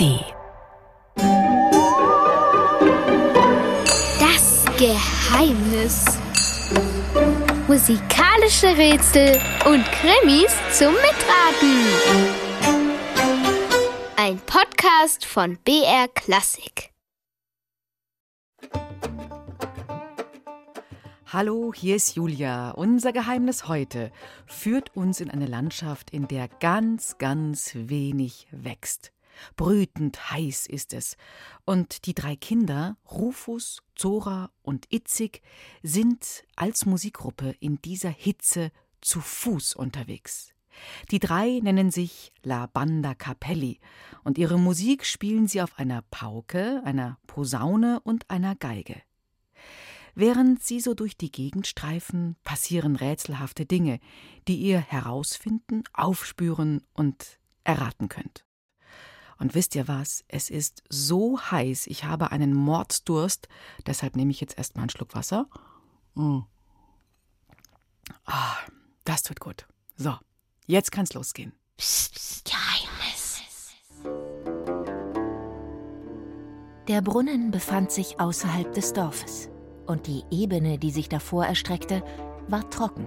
ARD. Das Geheimnis. Musikalische Rätsel und Krimis zum Mitraten. Ein Podcast von BR Klassik. Hallo, hier ist Julia. Unser Geheimnis heute führt uns in eine Landschaft, in der ganz, ganz wenig wächst. Brütend heiß ist es. Und die drei Kinder, Rufus, Zora und Itzig, sind als Musikgruppe in dieser Hitze zu Fuß unterwegs. Die drei nennen sich La Banda Capelli und ihre Musik spielen sie auf einer Pauke, einer Posaune und einer Geige. Während sie so durch die Gegend streifen, passieren rätselhafte Dinge, die ihr herausfinden, aufspüren und erraten könnt. Und wisst ihr was? Es ist so heiß, ich habe einen Mordsdurst, deshalb nehme ich jetzt erstmal einen Schluck Wasser. Mm. Ah, das tut gut. So, jetzt kann's losgehen. Psst, psst, Geheimnis. Der Brunnen befand sich außerhalb des Dorfes und die Ebene, die sich davor erstreckte, war trocken.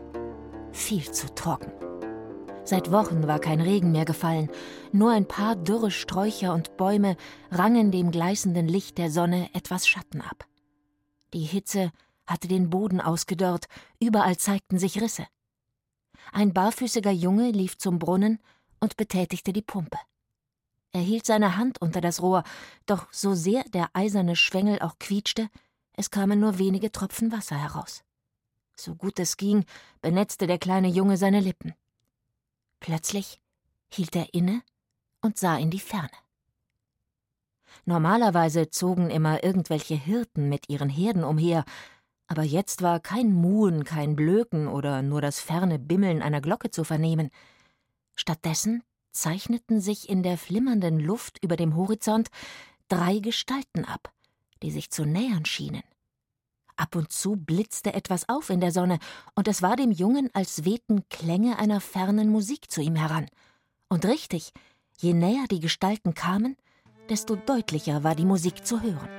Viel zu trocken. Seit Wochen war kein Regen mehr gefallen, nur ein paar dürre Sträucher und Bäume rangen dem gleißenden Licht der Sonne etwas Schatten ab. Die Hitze hatte den Boden ausgedörrt, überall zeigten sich Risse. Ein barfüßiger Junge lief zum Brunnen und betätigte die Pumpe. Er hielt seine Hand unter das Rohr, doch so sehr der eiserne Schwengel auch quietschte, es kamen nur wenige Tropfen Wasser heraus. So gut es ging, benetzte der kleine Junge seine Lippen. Plötzlich hielt er inne und sah in die Ferne. Normalerweise zogen immer irgendwelche Hirten mit ihren Herden umher, aber jetzt war kein Muhen, kein Blöken oder nur das ferne Bimmeln einer Glocke zu vernehmen. Stattdessen zeichneten sich in der flimmernden Luft über dem Horizont drei Gestalten ab, die sich zu nähern schienen. Ab und zu blitzte etwas auf in der Sonne, und es war dem Jungen, als wehten Klänge einer fernen Musik zu ihm heran. Und richtig, je näher die Gestalten kamen, desto deutlicher war die Musik zu hören.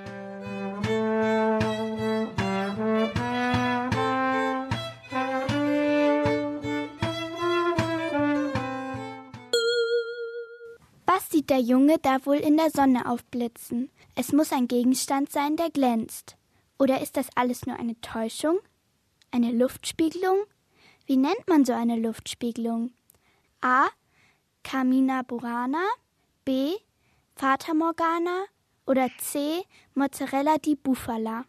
Was sieht der Junge da wohl in der Sonne aufblitzen? Es muss ein Gegenstand sein, der glänzt. Oder ist das alles nur eine Täuschung? Eine Luftspiegelung? Wie nennt man so eine Luftspiegelung? A. Carmina Burana, B. Fata Morgana oder C. Mozzarella di Bufala.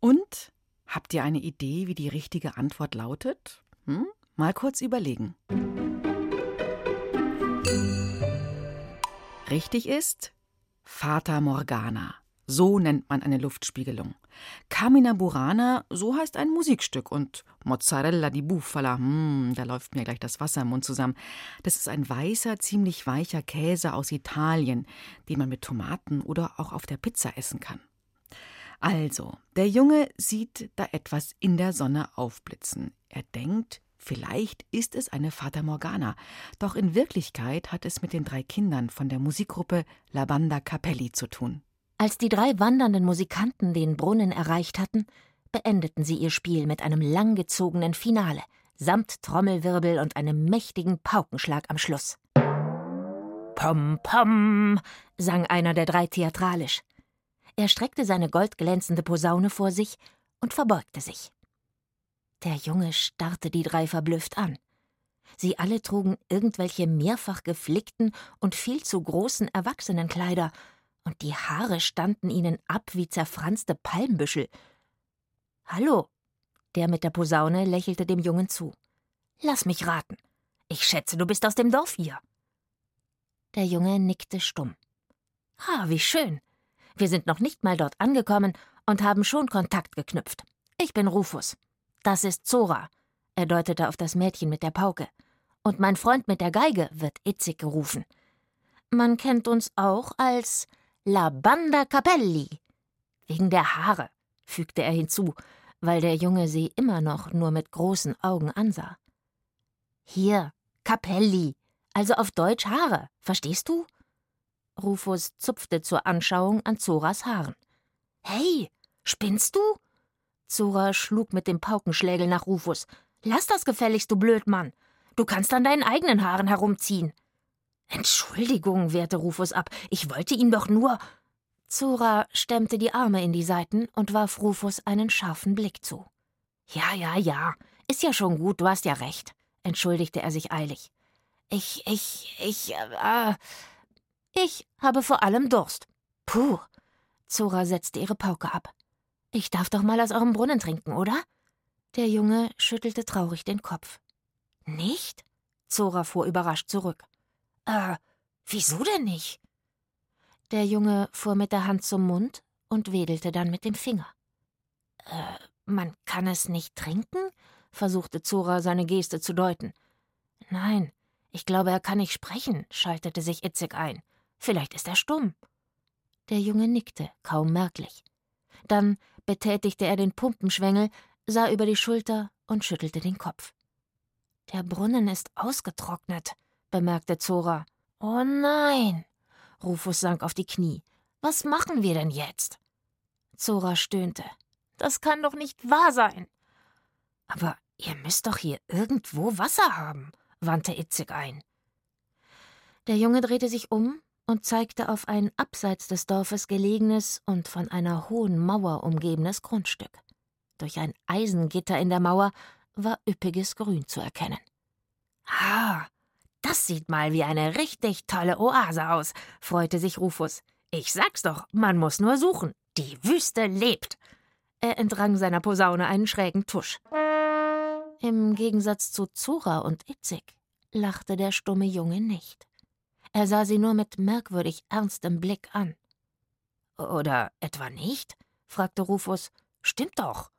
Und? Habt ihr eine Idee, wie die richtige Antwort lautet? Hm? Mal kurz überlegen. Richtig ist Fata Morgana. So nennt man eine Luftspiegelung. Carmina Burana, so heißt ein Musikstück. Und Mozzarella di Bufala, hm, da läuft mir gleich das Wasser im Mund zusammen. Das ist ein weißer, ziemlich weicher Käse aus Italien, den man mit Tomaten oder auch auf der Pizza essen kann. Also, der Junge sieht da etwas in der Sonne aufblitzen. Er denkt, vielleicht ist es eine Fata Morgana. Doch in Wirklichkeit hat es mit den drei Kindern von der Musikgruppe La Banda Capelli zu tun. Als die drei wandernden Musikanten den Brunnen erreicht hatten, beendeten sie ihr Spiel mit einem langgezogenen Finale, samt Trommelwirbel und einem mächtigen Paukenschlag am Schluss. Pom, pom, sang einer der drei theatralisch. Er streckte seine goldglänzende Posaune vor sich und verbeugte sich. Der Junge starrte die drei verblüfft an. Sie alle trugen irgendwelche mehrfach geflickten und viel zu großen Erwachsenenkleider und die Haare standen ihnen ab wie zerfranste Palmbüschel. Hallo, der mit der Posaune lächelte dem Jungen zu. Lass mich raten. Ich schätze, du bist aus dem Dorf hier. Der Junge nickte stumm. Ah, wie schön. Wir sind noch nicht mal dort angekommen und haben schon Kontakt geknüpft. Ich bin Rufus. Das ist Zora. Er deutete auf das Mädchen mit der Pauke. Und mein Freund mit der Geige wird Itzig gerufen. Man kennt uns auch als La Banda Capelli. Wegen der Haare, fügte er hinzu, weil der Junge sie immer noch nur mit großen Augen ansah. Hier, Capelli, also auf Deutsch Haare, verstehst du? Rufus zupfte zur Anschauung an Zoras Haaren. Hey, spinnst du? Zora schlug mit dem Paukenschlägel nach Rufus. Lass das gefälligst, du Blödmann. Du kannst an deinen eigenen Haaren herumziehen. Entschuldigung, wehrte Rufus ab. Ich wollte ihm doch nur. Zora stemmte die Arme in die Seiten und warf Rufus einen scharfen Blick zu. Ja, ja, ja. Ist ja schon gut, du hast ja recht, entschuldigte er sich eilig. Ich, ich, ich, äh, ich habe vor allem Durst. Puh. Zora setzte ihre Pauke ab. Ich darf doch mal aus eurem Brunnen trinken, oder? Der Junge schüttelte traurig den Kopf. Nicht? Zora fuhr überrascht zurück. Äh, wieso denn nicht? Der Junge fuhr mit der Hand zum Mund und wedelte dann mit dem Finger. Äh, man kann es nicht trinken? versuchte Zora seine Geste zu deuten. Nein, ich glaube, er kann nicht sprechen, schaltete sich Itzig ein. Vielleicht ist er stumm. Der Junge nickte, kaum merklich. Dann betätigte er den Pumpenschwengel, sah über die Schulter und schüttelte den Kopf. Der Brunnen ist ausgetrocknet, bemerkte Zora. Oh nein! Rufus sank auf die Knie. Was machen wir denn jetzt? Zora stöhnte. Das kann doch nicht wahr sein. Aber ihr müsst doch hier irgendwo Wasser haben, wandte Itzig ein. Der Junge drehte sich um und zeigte auf ein abseits des Dorfes gelegenes und von einer hohen Mauer umgebenes Grundstück. Durch ein Eisengitter in der Mauer war üppiges Grün zu erkennen. Ah, das sieht mal wie eine richtig tolle Oase aus, freute sich Rufus. Ich sag's doch, man muss nur suchen. Die Wüste lebt. Er entrang seiner Posaune einen schrägen Tusch. Im Gegensatz zu Zora und Itzig lachte der stumme Junge nicht. Er sah sie nur mit merkwürdig ernstem Blick an. Oder etwa nicht? fragte Rufus. Stimmt doch.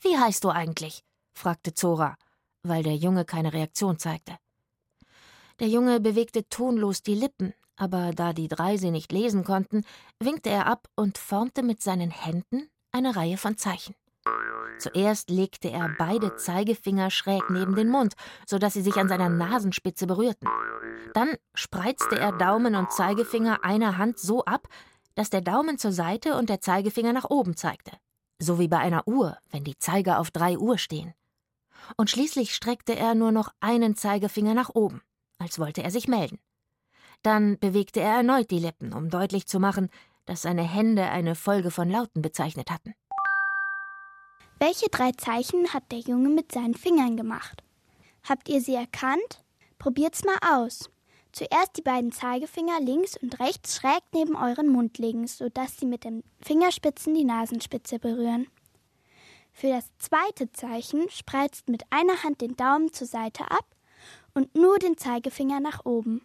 Wie heißt du eigentlich? fragte Zora, weil der Junge keine Reaktion zeigte. Der Junge bewegte tonlos die Lippen, aber da die drei sie nicht lesen konnten, winkte er ab und formte mit seinen Händen eine Reihe von Zeichen. Zuerst legte er beide Zeigefinger schräg neben den Mund, so dass sie sich an seiner Nasenspitze berührten. Dann spreizte er Daumen und Zeigefinger einer Hand so ab, dass der Daumen zur Seite und der Zeigefinger nach oben zeigte. So wie bei einer Uhr, wenn die Zeiger auf drei Uhr stehen. Und schließlich streckte er nur noch einen Zeigefinger nach oben, als wollte er sich melden. Dann bewegte er erneut die Lippen, um deutlich zu machen, dass seine Hände eine Folge von Lauten bezeichnet hatten. Welche drei Zeichen hat der Junge mit seinen Fingern gemacht? Habt ihr sie erkannt? Probiert's mal aus. Zuerst die beiden Zeigefinger links und rechts schräg neben euren Mund legen, sodass sie mit den Fingerspitzen die Nasenspitze berühren. Für das zweite Zeichen spreizt mit einer Hand den Daumen zur Seite ab und nur den Zeigefinger nach oben.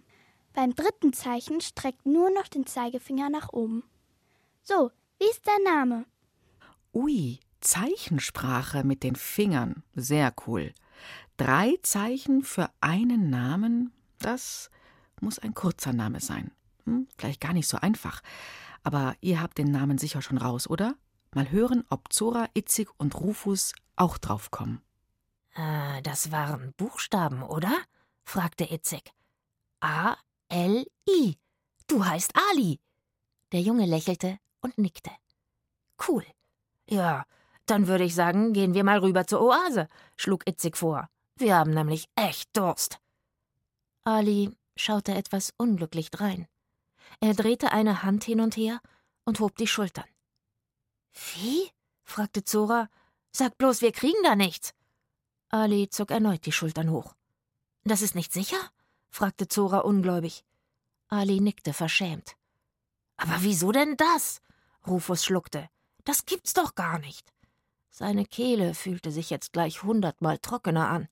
Beim dritten Zeichen streckt nur noch den Zeigefinger nach oben. So, wie ist dein Name? Ui, Zeichensprache mit den Fingern. Sehr cool. Drei Zeichen für einen Namen, das muss ein kurzer Name sein. Hm, vielleicht gar nicht so einfach. Aber ihr habt den Namen sicher schon raus, oder? Mal hören, ob Zora, Itzig und Rufus auch draufkommen. Äh, das waren Buchstaben, oder? Fragte Itzig. A, L, I. Du heißt Ali. Der Junge lächelte und nickte. Cool. Ja, dann würde ich sagen, gehen wir mal rüber zur Oase, schlug Itzig vor. Wir haben nämlich echt Durst. Ali schaute etwas unglücklich drein. Er drehte eine Hand hin und her und hob die Schultern. Wie? fragte Zora. Sag bloß, wir kriegen da nichts. Ali zog erneut die Schultern hoch. Das ist nicht sicher? fragte Zora ungläubig. Ali nickte verschämt. Aber wieso denn das? Rufus schluckte. Das gibt's doch gar nicht. Seine Kehle fühlte sich jetzt gleich hundertmal trockener an.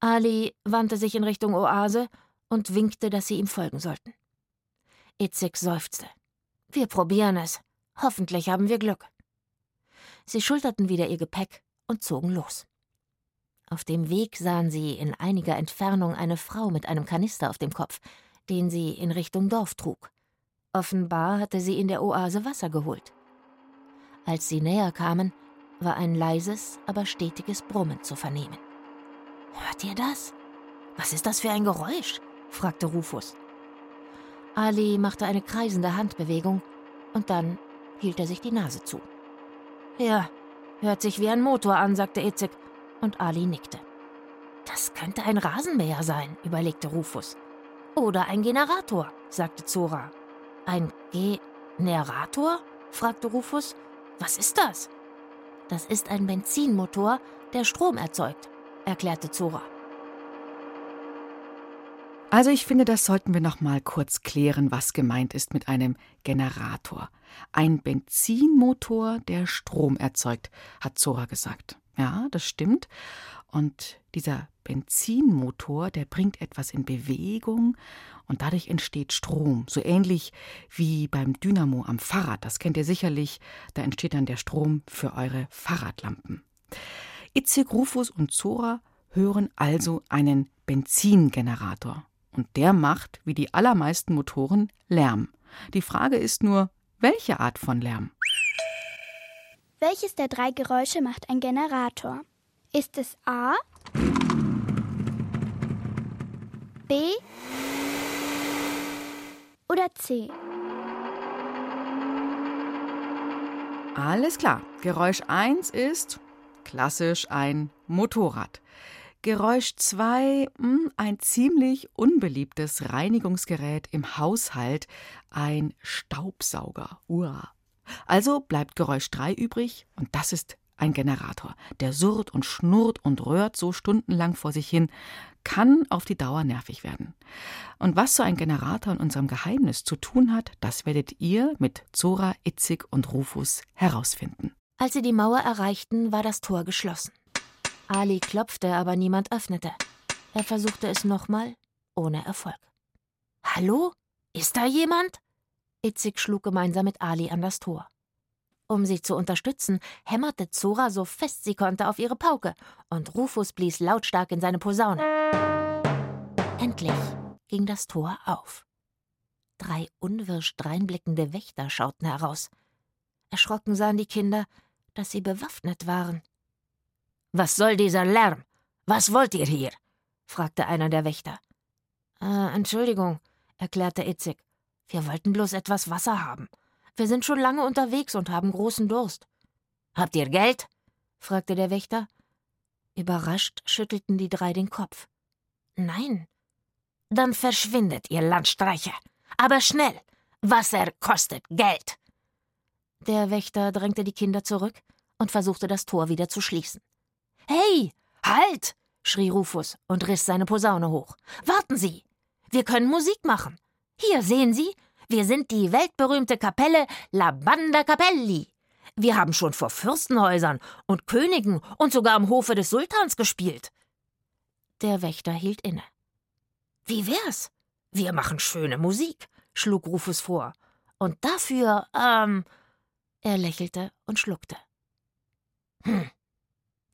Ali wandte sich in Richtung Oase und winkte, dass sie ihm folgen sollten. Itzig seufzte. Wir probieren es. Hoffentlich haben wir Glück. Sie schulterten wieder ihr Gepäck und zogen los. Auf dem Weg sahen sie in einiger Entfernung eine Frau mit einem Kanister auf dem Kopf, den sie in Richtung Dorf trug. Offenbar hatte sie in der Oase Wasser geholt. Als sie näher kamen, war ein leises, aber stetiges Brummen zu vernehmen. Hört ihr das? Was ist das für ein Geräusch? fragte Rufus. Ali machte eine kreisende Handbewegung und dann hielt er sich die Nase zu. Ja, hört sich wie ein Motor an, sagte Itzig, und Ali nickte. Das könnte ein Rasenmäher sein, überlegte Rufus. Oder ein Generator, sagte Zora. Ein Generator? fragte Rufus. Was ist das? Das ist ein Benzinmotor, der Strom erzeugt, erklärte Zora. Also ich finde, das sollten wir noch mal kurz klären, was gemeint ist mit einem Generator. Ein Benzinmotor, der Strom erzeugt, hat Zora gesagt. Ja, das stimmt. Und dieser Benzinmotor, der bringt etwas in Bewegung und dadurch entsteht Strom, so ähnlich wie beim Dynamo am Fahrrad. Das kennt ihr sicherlich, da entsteht dann der Strom für eure Fahrradlampen. Itzig, Rufus und Zora hören also einen Benzingenerator. Und der macht, wie die allermeisten Motoren, Lärm. Die Frage ist nur, welche Art von Lärm? Welches der drei Geräusche macht ein Generator? Ist es A, B oder C? Alles klar. Geräusch 1 ist klassisch ein Motorrad. Geräusch 2, hm, ein ziemlich unbeliebtes Reinigungsgerät im Haushalt, ein Staubsauger. Uah. Also bleibt Geräusch 3 übrig und das ist ein Generator. Der surrt und schnurrt und röhrt so stundenlang vor sich hin, kann auf die Dauer nervig werden. Und was so ein Generator in unserem Geheimnis zu tun hat, das werdet ihr mit Zora, Itzig und Rufus herausfinden. Als sie die Mauer erreichten, war das Tor geschlossen. Ali klopfte, aber niemand öffnete. Er versuchte es nochmal, ohne Erfolg. Hallo? Ist da jemand? Itzig schlug gemeinsam mit Ali an das Tor. Um sie zu unterstützen, hämmerte Zora so fest sie konnte auf ihre Pauke und Rufus blies lautstark in seine Posaune. Endlich ging das Tor auf. Drei unwirsch dreinblickende Wächter schauten heraus. Erschrocken sahen die Kinder, dass sie bewaffnet waren. Was soll dieser Lärm? Was wollt ihr hier? fragte einer der Wächter. Äh, Entschuldigung, erklärte Itzig. Wir wollten bloß etwas Wasser haben. Wir sind schon lange unterwegs und haben großen Durst. Habt ihr Geld? fragte der Wächter. Überrascht schüttelten die drei den Kopf. Nein. Dann verschwindet, ihr Landstreicher. Aber schnell. Wasser kostet Geld. Der Wächter drängte die Kinder zurück und versuchte das Tor wieder zu schließen. Hey, halt! schrie Rufus und riss seine Posaune hoch. Warten Sie! Wir können Musik machen. Hier sehen Sie, wir sind die weltberühmte Kapelle La Banda Capelli. Wir haben schon vor Fürstenhäusern und Königen und sogar am Hofe des Sultans gespielt. Der Wächter hielt inne. Wie wär's? Wir machen schöne Musik, schlug Rufus vor. Und dafür, ähm. Er lächelte und schluckte. Hm,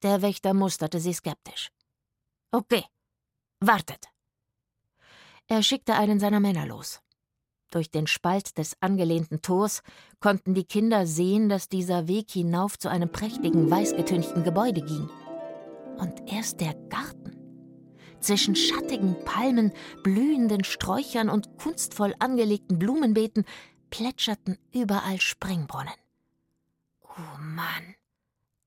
der Wächter musterte sie skeptisch. Okay, wartet. Er schickte einen seiner Männer los. Durch den Spalt des angelehnten Tors konnten die Kinder sehen, dass dieser Weg hinauf zu einem prächtigen, weißgetünchten Gebäude ging. Und erst der Garten. Zwischen schattigen Palmen, blühenden Sträuchern und kunstvoll angelegten Blumenbeeten plätscherten überall Springbrunnen. Oh Mann,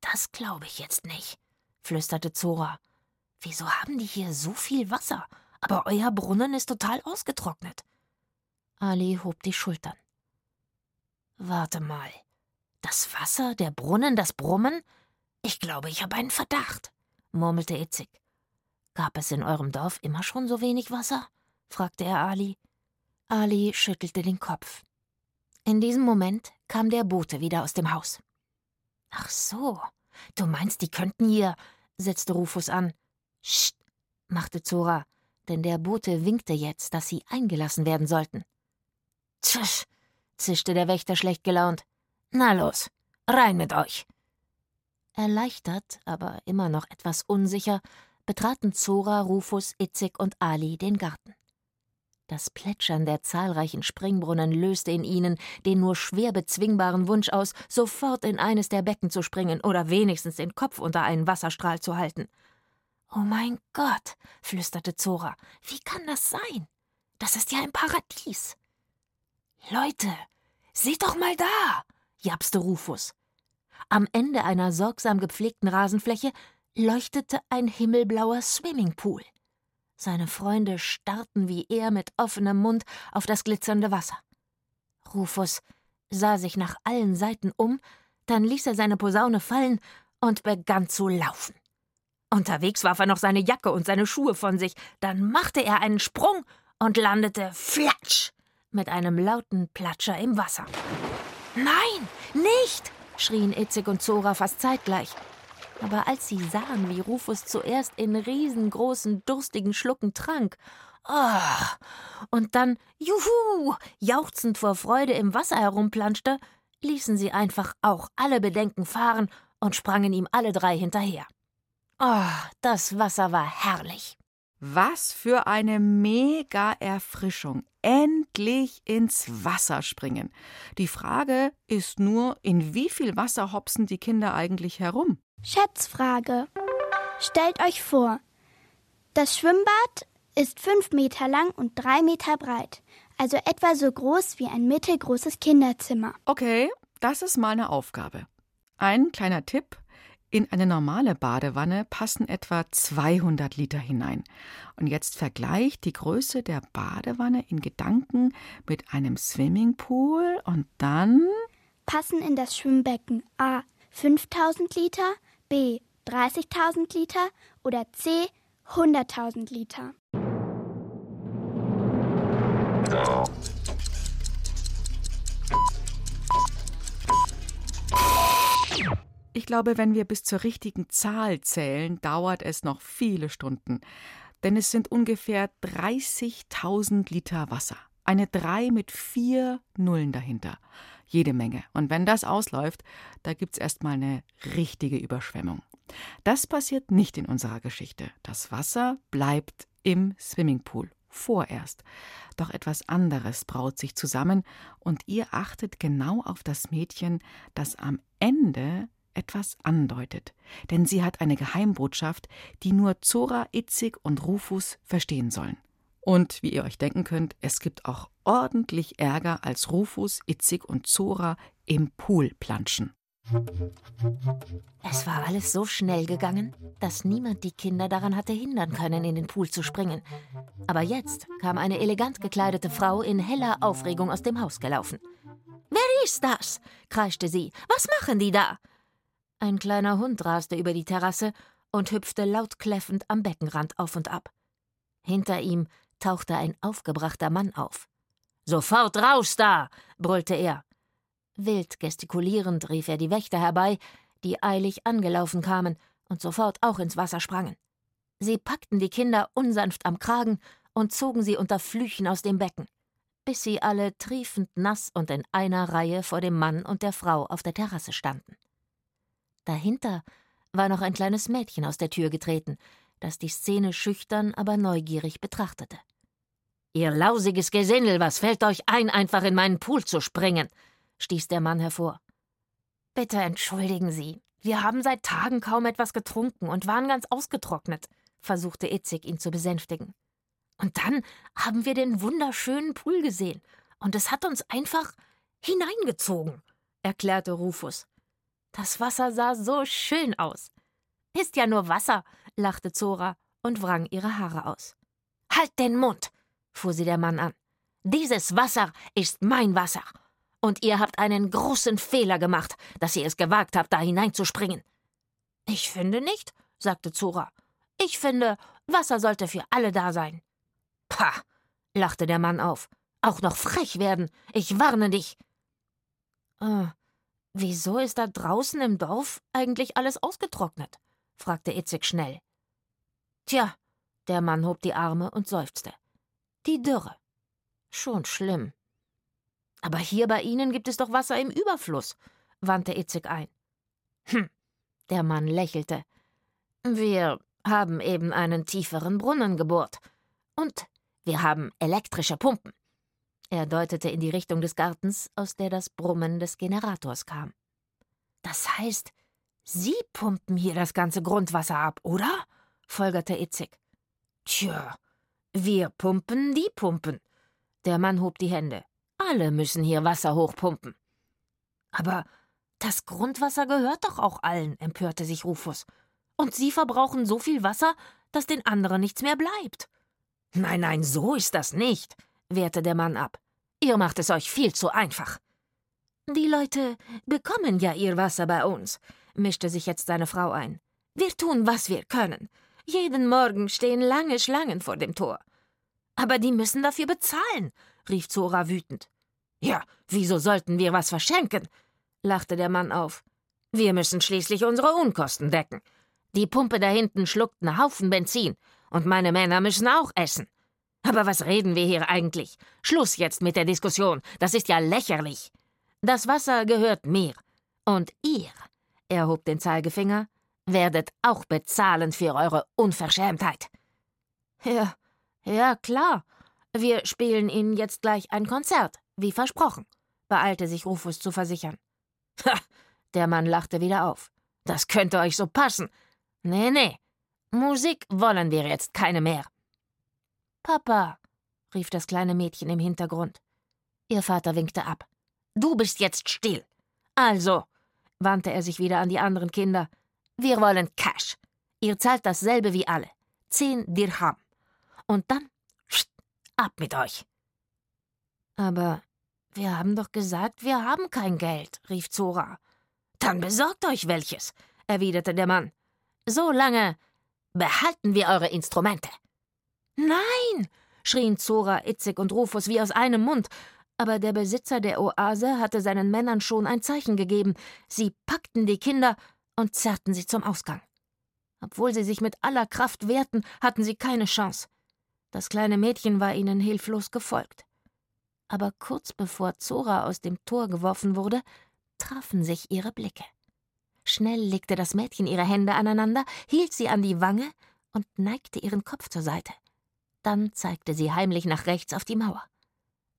das glaube ich jetzt nicht, flüsterte Zora. Wieso haben die hier so viel Wasser? Aber euer Brunnen ist total ausgetrocknet. Ali hob die Schultern. Warte mal. Das Wasser, der Brunnen, das Brummen? Ich glaube, ich habe einen Verdacht, murmelte Itzig. Gab es in eurem Dorf immer schon so wenig Wasser? fragte er Ali. Ali schüttelte den Kopf. In diesem Moment kam der Bote wieder aus dem Haus. Ach so, du meinst, die könnten hier, setzte Rufus an. Scht, machte Zora, denn der Bote winkte jetzt, dass sie eingelassen werden sollten. Tsch, zischte der Wächter schlecht gelaunt. Na los, rein mit euch. Erleichtert, aber immer noch etwas unsicher, betraten Zora, Rufus, Itzig und Ali den Garten. Das Plätschern der zahlreichen Springbrunnen löste in ihnen den nur schwer bezwingbaren Wunsch aus, sofort in eines der Becken zu springen oder wenigstens den Kopf unter einen Wasserstrahl zu halten. Oh mein Gott, flüsterte Zora, wie kann das sein? Das ist ja ein Paradies. Leute, seht doch mal da, japste Rufus. Am Ende einer sorgsam gepflegten Rasenfläche leuchtete ein himmelblauer Swimmingpool. Seine Freunde starrten wie er mit offenem Mund auf das glitzernde Wasser. Rufus sah sich nach allen Seiten um, dann ließ er seine Posaune fallen und begann zu laufen. Unterwegs warf er noch seine Jacke und seine Schuhe von sich, dann machte er einen Sprung und landete flatsch mit einem lauten Platscher im Wasser. Nein, nicht! schrien Itzig und Zora fast zeitgleich. Aber als sie sahen, wie Rufus zuerst in riesengroßen, durstigen Schlucken trank, oh, und dann, juhu, jauchzend vor Freude im Wasser herumplanschte, ließen sie einfach auch alle Bedenken fahren und sprangen ihm alle drei hinterher. Oh, das Wasser war herrlich. Was für eine mega Erfrischung. Endlich ins Wasser springen. Die Frage ist nur, in wie viel Wasser hopsen die Kinder eigentlich herum? Schätzfrage. Stellt euch vor, das Schwimmbad ist fünf Meter lang und drei Meter breit, also etwa so groß wie ein mittelgroßes Kinderzimmer. Okay, das ist mal eine Aufgabe. Ein kleiner Tipp. In eine normale Badewanne passen etwa 200 Liter hinein. Und jetzt vergleicht die Größe der Badewanne in Gedanken mit einem Swimmingpool und dann passen in das Schwimmbecken A 5000 Liter, B 30.000 Liter oder C 100.000 Liter. Ich glaube, wenn wir bis zur richtigen Zahl zählen, dauert es noch viele Stunden. Denn es sind ungefähr 30.000 Liter Wasser. Eine 3 mit vier Nullen dahinter. Jede Menge. Und wenn das ausläuft, da gibt's erstmal eine richtige Überschwemmung. Das passiert nicht in unserer Geschichte. Das Wasser bleibt im Swimmingpool. Vorerst. Doch etwas anderes braut sich zusammen, und ihr achtet genau auf das Mädchen, das am Ende etwas andeutet, denn sie hat eine Geheimbotschaft, die nur Zora, Itzig und Rufus verstehen sollen. Und wie ihr euch denken könnt, es gibt auch ordentlich Ärger, als Rufus, Itzig und Zora im Pool planschen. Es war alles so schnell gegangen, dass niemand die Kinder daran hatte hindern können, in den Pool zu springen. Aber jetzt kam eine elegant gekleidete Frau in heller Aufregung aus dem Haus gelaufen. Wer ist das? kreischte sie. Was machen die da? Ein kleiner Hund raste über die Terrasse und hüpfte laut kläffend am Beckenrand auf und ab. Hinter ihm tauchte ein aufgebrachter Mann auf. Sofort raus da! brüllte er. Wild gestikulierend rief er die Wächter herbei, die eilig angelaufen kamen und sofort auch ins Wasser sprangen. Sie packten die Kinder unsanft am Kragen und zogen sie unter Flüchen aus dem Becken, bis sie alle triefend nass und in einer Reihe vor dem Mann und der Frau auf der Terrasse standen. Dahinter war noch ein kleines Mädchen aus der Tür getreten, das die Szene schüchtern, aber neugierig betrachtete. Ihr lausiges Gesindel, was fällt euch ein, einfach in meinen Pool zu springen? stieß der Mann hervor. Bitte entschuldigen Sie, wir haben seit Tagen kaum etwas getrunken und waren ganz ausgetrocknet, versuchte Itzig ihn zu besänftigen. Und dann haben wir den wunderschönen Pool gesehen, und es hat uns einfach hineingezogen, erklärte Rufus. Das Wasser sah so schön aus. Ist ja nur Wasser, lachte Zora und wrang ihre Haare aus. Halt den Mund, fuhr sie der Mann an. Dieses Wasser ist mein Wasser. Und ihr habt einen großen Fehler gemacht, dass ihr es gewagt habt, da hineinzuspringen. Ich finde nicht, sagte Zora. Ich finde, Wasser sollte für alle da sein. Pah, lachte der Mann auf. Auch noch frech werden. Ich warne dich. Äh, Wieso ist da draußen im Dorf eigentlich alles ausgetrocknet? fragte Itzig schnell. Tja, der Mann hob die Arme und seufzte. Die Dürre. Schon schlimm. Aber hier bei Ihnen gibt es doch Wasser im Überfluss, wandte Itzig ein. Hm, der Mann lächelte. Wir haben eben einen tieferen Brunnen gebohrt. Und wir haben elektrische Pumpen. Er deutete in die Richtung des Gartens, aus der das Brummen des Generators kam. Das heißt, Sie pumpen hier das ganze Grundwasser ab, oder? folgerte Itzig. Tja, wir pumpen, die pumpen. Der Mann hob die Hände. Alle müssen hier Wasser hochpumpen. Aber das Grundwasser gehört doch auch allen, empörte sich Rufus. Und Sie verbrauchen so viel Wasser, dass den anderen nichts mehr bleibt. Nein, nein, so ist das nicht, wehrte der Mann ab. Ihr macht es euch viel zu einfach. Die Leute bekommen ja ihr Wasser bei uns, mischte sich jetzt seine Frau ein. Wir tun, was wir können. Jeden Morgen stehen lange Schlangen vor dem Tor. Aber die müssen dafür bezahlen, rief Zora wütend. Ja, wieso sollten wir was verschenken? lachte der Mann auf. Wir müssen schließlich unsere Unkosten decken. Die Pumpe da hinten schluckt einen Haufen Benzin, und meine Männer müssen auch essen. Aber was reden wir hier eigentlich? Schluss jetzt mit der Diskussion, das ist ja lächerlich. Das Wasser gehört mir. Und ihr, er hob den Zeigefinger, werdet auch bezahlen für eure Unverschämtheit. Ja, ja, klar. Wir spielen Ihnen jetzt gleich ein Konzert, wie versprochen, beeilte sich Rufus zu versichern. Ha, der Mann lachte wieder auf. Das könnte euch so passen. Nee, nee. Musik wollen wir jetzt keine mehr. Papa, rief das kleine Mädchen im Hintergrund. Ihr Vater winkte ab. Du bist jetzt still. Also, wandte er sich wieder an die anderen Kinder, wir wollen Cash. Ihr zahlt dasselbe wie alle. Zehn Dirham. Und dann pst, ab mit euch. Aber wir haben doch gesagt, wir haben kein Geld, rief Zora. Dann besorgt euch welches, erwiderte der Mann. So lange behalten wir eure Instrumente. Nein, schrien Zora, Itzig und Rufus wie aus einem Mund, aber der Besitzer der Oase hatte seinen Männern schon ein Zeichen gegeben. Sie packten die Kinder und zerrten sie zum Ausgang. Obwohl sie sich mit aller Kraft wehrten, hatten sie keine Chance. Das kleine Mädchen war ihnen hilflos gefolgt. Aber kurz bevor Zora aus dem Tor geworfen wurde, trafen sich ihre Blicke. Schnell legte das Mädchen ihre Hände aneinander, hielt sie an die Wange und neigte ihren Kopf zur Seite. Dann zeigte sie heimlich nach rechts auf die Mauer.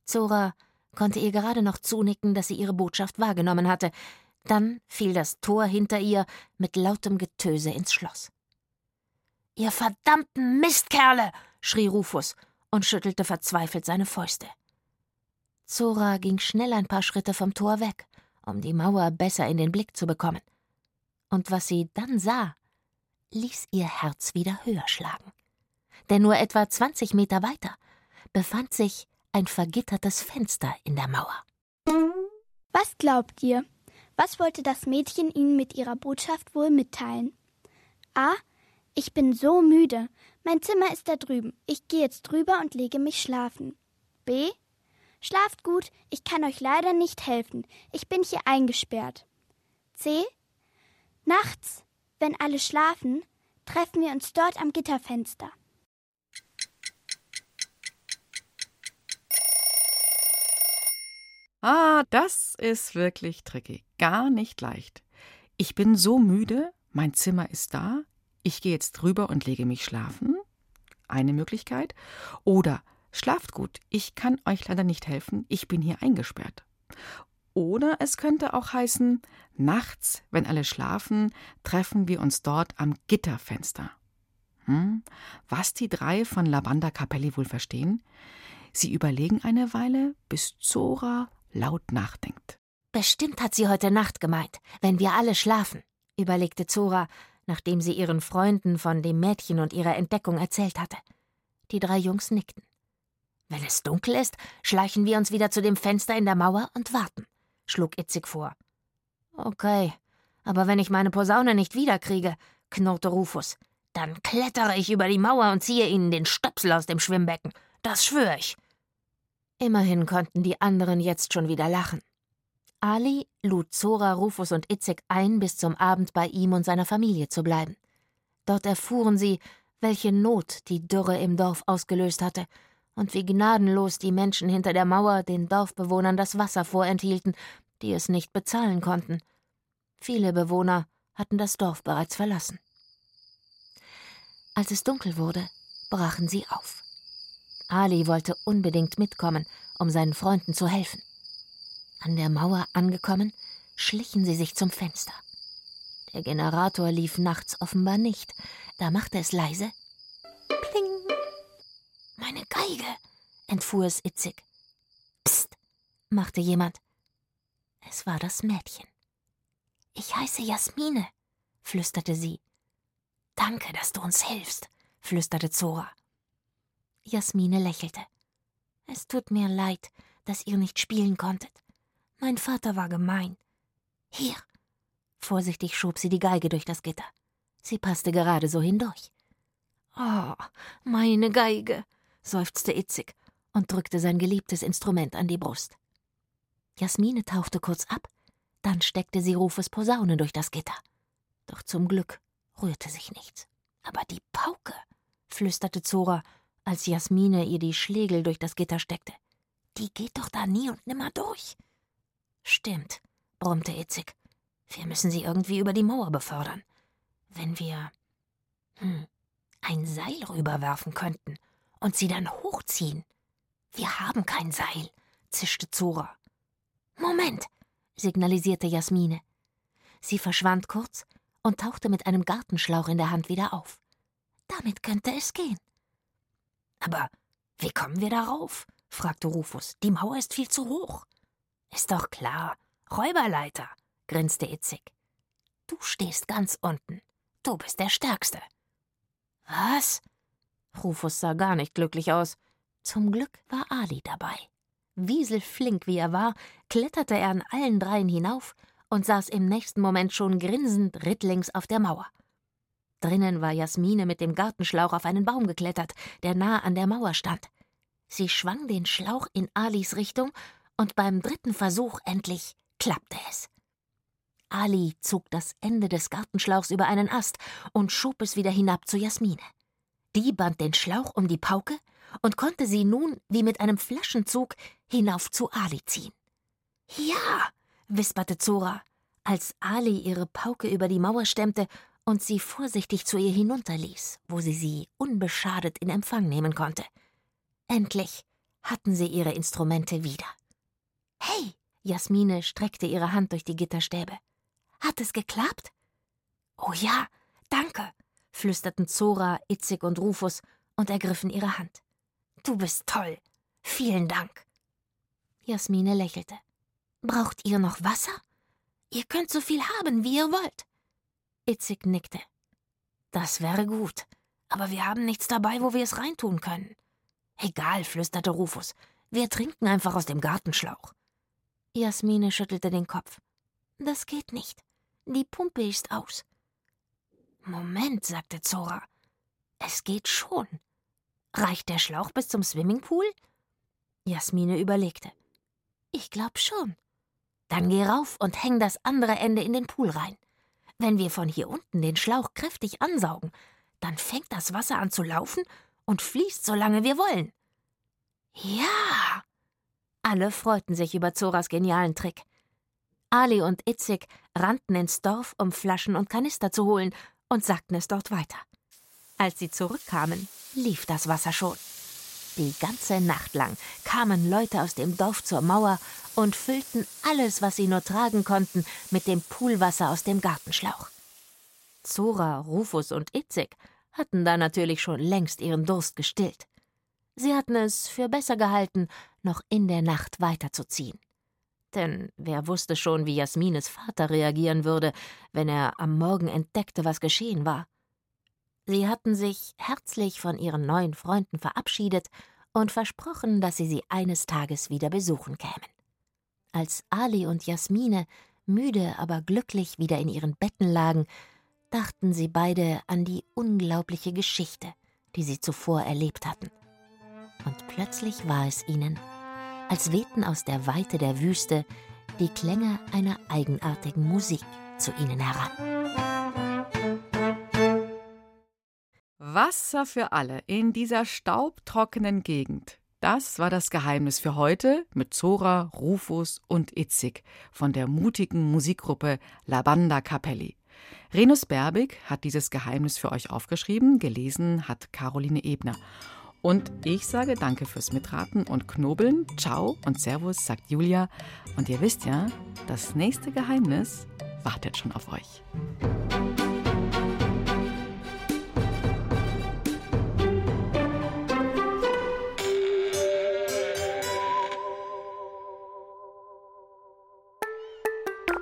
Zora konnte ihr gerade noch zunicken, dass sie ihre Botschaft wahrgenommen hatte. Dann fiel das Tor hinter ihr mit lautem Getöse ins Schloss. Ihr verdammten Mistkerle! schrie Rufus und schüttelte verzweifelt seine Fäuste. Zora ging schnell ein paar Schritte vom Tor weg, um die Mauer besser in den Blick zu bekommen. Und was sie dann sah, ließ ihr Herz wieder höher schlagen. Denn nur etwa zwanzig Meter weiter befand sich ein vergittertes Fenster in der Mauer. Was glaubt ihr? Was wollte das Mädchen ihnen mit ihrer Botschaft wohl mitteilen? A. Ich bin so müde. Mein Zimmer ist da drüben. Ich gehe jetzt drüber und lege mich schlafen. B. Schlaft gut, ich kann euch leider nicht helfen. Ich bin hier eingesperrt. C. Nachts, wenn alle schlafen, treffen wir uns dort am Gitterfenster. Ah, das ist wirklich tricky. Gar nicht leicht. Ich bin so müde, mein Zimmer ist da, ich gehe jetzt drüber und lege mich schlafen. Eine Möglichkeit. Oder schlaft gut, ich kann euch leider nicht helfen, ich bin hier eingesperrt. Oder es könnte auch heißen, nachts, wenn alle schlafen, treffen wir uns dort am Gitterfenster. Hm, was die drei von Lavanda Capelli wohl verstehen? Sie überlegen eine Weile, bis Zora laut nachdenkt. Bestimmt hat sie heute Nacht gemeint, wenn wir alle schlafen, überlegte Zora, nachdem sie ihren Freunden von dem Mädchen und ihrer Entdeckung erzählt hatte. Die drei Jungs nickten. Wenn es dunkel ist, schleichen wir uns wieder zu dem Fenster in der Mauer und warten, schlug Itzig vor. Okay, aber wenn ich meine Posaune nicht wiederkriege, knurrte Rufus, dann klettere ich über die Mauer und ziehe ihnen den Stöpsel aus dem Schwimmbecken. Das schwöre ich. Immerhin konnten die anderen jetzt schon wieder lachen. Ali lud Zora, Rufus und Itzek ein, bis zum Abend bei ihm und seiner Familie zu bleiben. Dort erfuhren sie, welche Not die Dürre im Dorf ausgelöst hatte und wie gnadenlos die Menschen hinter der Mauer den Dorfbewohnern das Wasser vorenthielten, die es nicht bezahlen konnten. Viele Bewohner hatten das Dorf bereits verlassen. Als es dunkel wurde, brachen sie auf. Ali wollte unbedingt mitkommen, um seinen Freunden zu helfen. An der Mauer angekommen, schlichen sie sich zum Fenster. Der Generator lief nachts offenbar nicht, da machte es leise Pling. Meine Geige, entfuhr es itzig. Psst, machte jemand. Es war das Mädchen. Ich heiße Jasmine, flüsterte sie. Danke, dass du uns hilfst, flüsterte Zora. Jasmine lächelte. Es tut mir leid, dass ihr nicht spielen konntet. Mein Vater war gemein. Hier. Vorsichtig schob sie die Geige durch das Gitter. Sie passte gerade so hindurch. Oh, meine Geige, seufzte Itzig und drückte sein geliebtes Instrument an die Brust. Jasmine tauchte kurz ab, dann steckte sie Rufus Posaune durch das Gitter. Doch zum Glück rührte sich nichts. Aber die Pauke, flüsterte Zora, als Jasmine ihr die Schlegel durch das Gitter steckte. Die geht doch da nie und nimmer durch. Stimmt, brummte Itzig. Wir müssen sie irgendwie über die Mauer befördern. Wenn wir hm, ein Seil rüberwerfen könnten und sie dann hochziehen. Wir haben kein Seil, zischte Zora. Moment, signalisierte Jasmine. Sie verschwand kurz und tauchte mit einem Gartenschlauch in der Hand wieder auf. Damit könnte es gehen. Aber wie kommen wir darauf? fragte Rufus. Die Mauer ist viel zu hoch. Ist doch klar. Räuberleiter, grinste Itzig. Du stehst ganz unten. Du bist der Stärkste. Was? Rufus sah gar nicht glücklich aus. Zum Glück war Ali dabei. Wieselflink wie er war, kletterte er an allen dreien hinauf und saß im nächsten Moment schon grinsend rittlings auf der Mauer. Drinnen war Jasmine mit dem Gartenschlauch auf einen Baum geklettert, der nah an der Mauer stand. Sie schwang den Schlauch in Alis Richtung und beim dritten Versuch endlich klappte es. Ali zog das Ende des Gartenschlauchs über einen Ast und schob es wieder hinab zu Jasmine. Die band den Schlauch um die Pauke und konnte sie nun wie mit einem Flaschenzug hinauf zu Ali ziehen. Ja, wisperte Zora, als Ali ihre Pauke über die Mauer stemmte und sie vorsichtig zu ihr hinunterließ, wo sie sie unbeschadet in Empfang nehmen konnte. Endlich hatten sie ihre Instrumente wieder. Hey, Jasmine streckte ihre Hand durch die Gitterstäbe. Hat es geklappt? Oh ja, danke, flüsterten Zora, Itzig und Rufus und ergriffen ihre Hand. Du bist toll. Vielen Dank. Jasmine lächelte. Braucht ihr noch Wasser? Ihr könnt so viel haben, wie ihr wollt. Itzig nickte. Das wäre gut, aber wir haben nichts dabei, wo wir es reintun können. Egal, flüsterte Rufus. Wir trinken einfach aus dem Gartenschlauch. Jasmine schüttelte den Kopf. Das geht nicht. Die Pumpe ist aus. Moment, sagte Zora. Es geht schon. Reicht der Schlauch bis zum Swimmingpool? Jasmine überlegte. Ich glaub schon. Dann geh rauf und häng das andere Ende in den Pool rein. Wenn wir von hier unten den Schlauch kräftig ansaugen, dann fängt das Wasser an zu laufen und fließt so lange wir wollen. Ja! Alle freuten sich über Zoras genialen Trick. Ali und Itzig rannten ins Dorf, um Flaschen und Kanister zu holen und sagten es dort weiter. Als sie zurückkamen, lief das Wasser schon. Die ganze Nacht lang kamen Leute aus dem Dorf zur Mauer und füllten alles, was sie nur tragen konnten, mit dem Poolwasser aus dem Gartenschlauch. Zora, Rufus und Itzig hatten da natürlich schon längst ihren Durst gestillt. Sie hatten es für besser gehalten, noch in der Nacht weiterzuziehen. Denn wer wusste schon, wie Jasmines Vater reagieren würde, wenn er am Morgen entdeckte, was geschehen war. Sie hatten sich herzlich von ihren neuen Freunden verabschiedet und versprochen, dass sie sie eines Tages wieder besuchen kämen. Als Ali und Jasmine, müde aber glücklich wieder in ihren Betten lagen, dachten sie beide an die unglaubliche Geschichte, die sie zuvor erlebt hatten. Und plötzlich war es ihnen, als wehten aus der Weite der Wüste die Klänge einer eigenartigen Musik zu ihnen heran. Wasser für alle in dieser staubtrockenen Gegend. Das war das Geheimnis für heute mit Zora, Rufus und Itzig von der mutigen Musikgruppe La Banda Capelli. Renus Berbig hat dieses Geheimnis für euch aufgeschrieben, gelesen hat Caroline Ebner. Und ich sage danke fürs Mitraten und Knobeln. Ciao und Servus, sagt Julia. Und ihr wisst ja, das nächste Geheimnis wartet schon auf euch.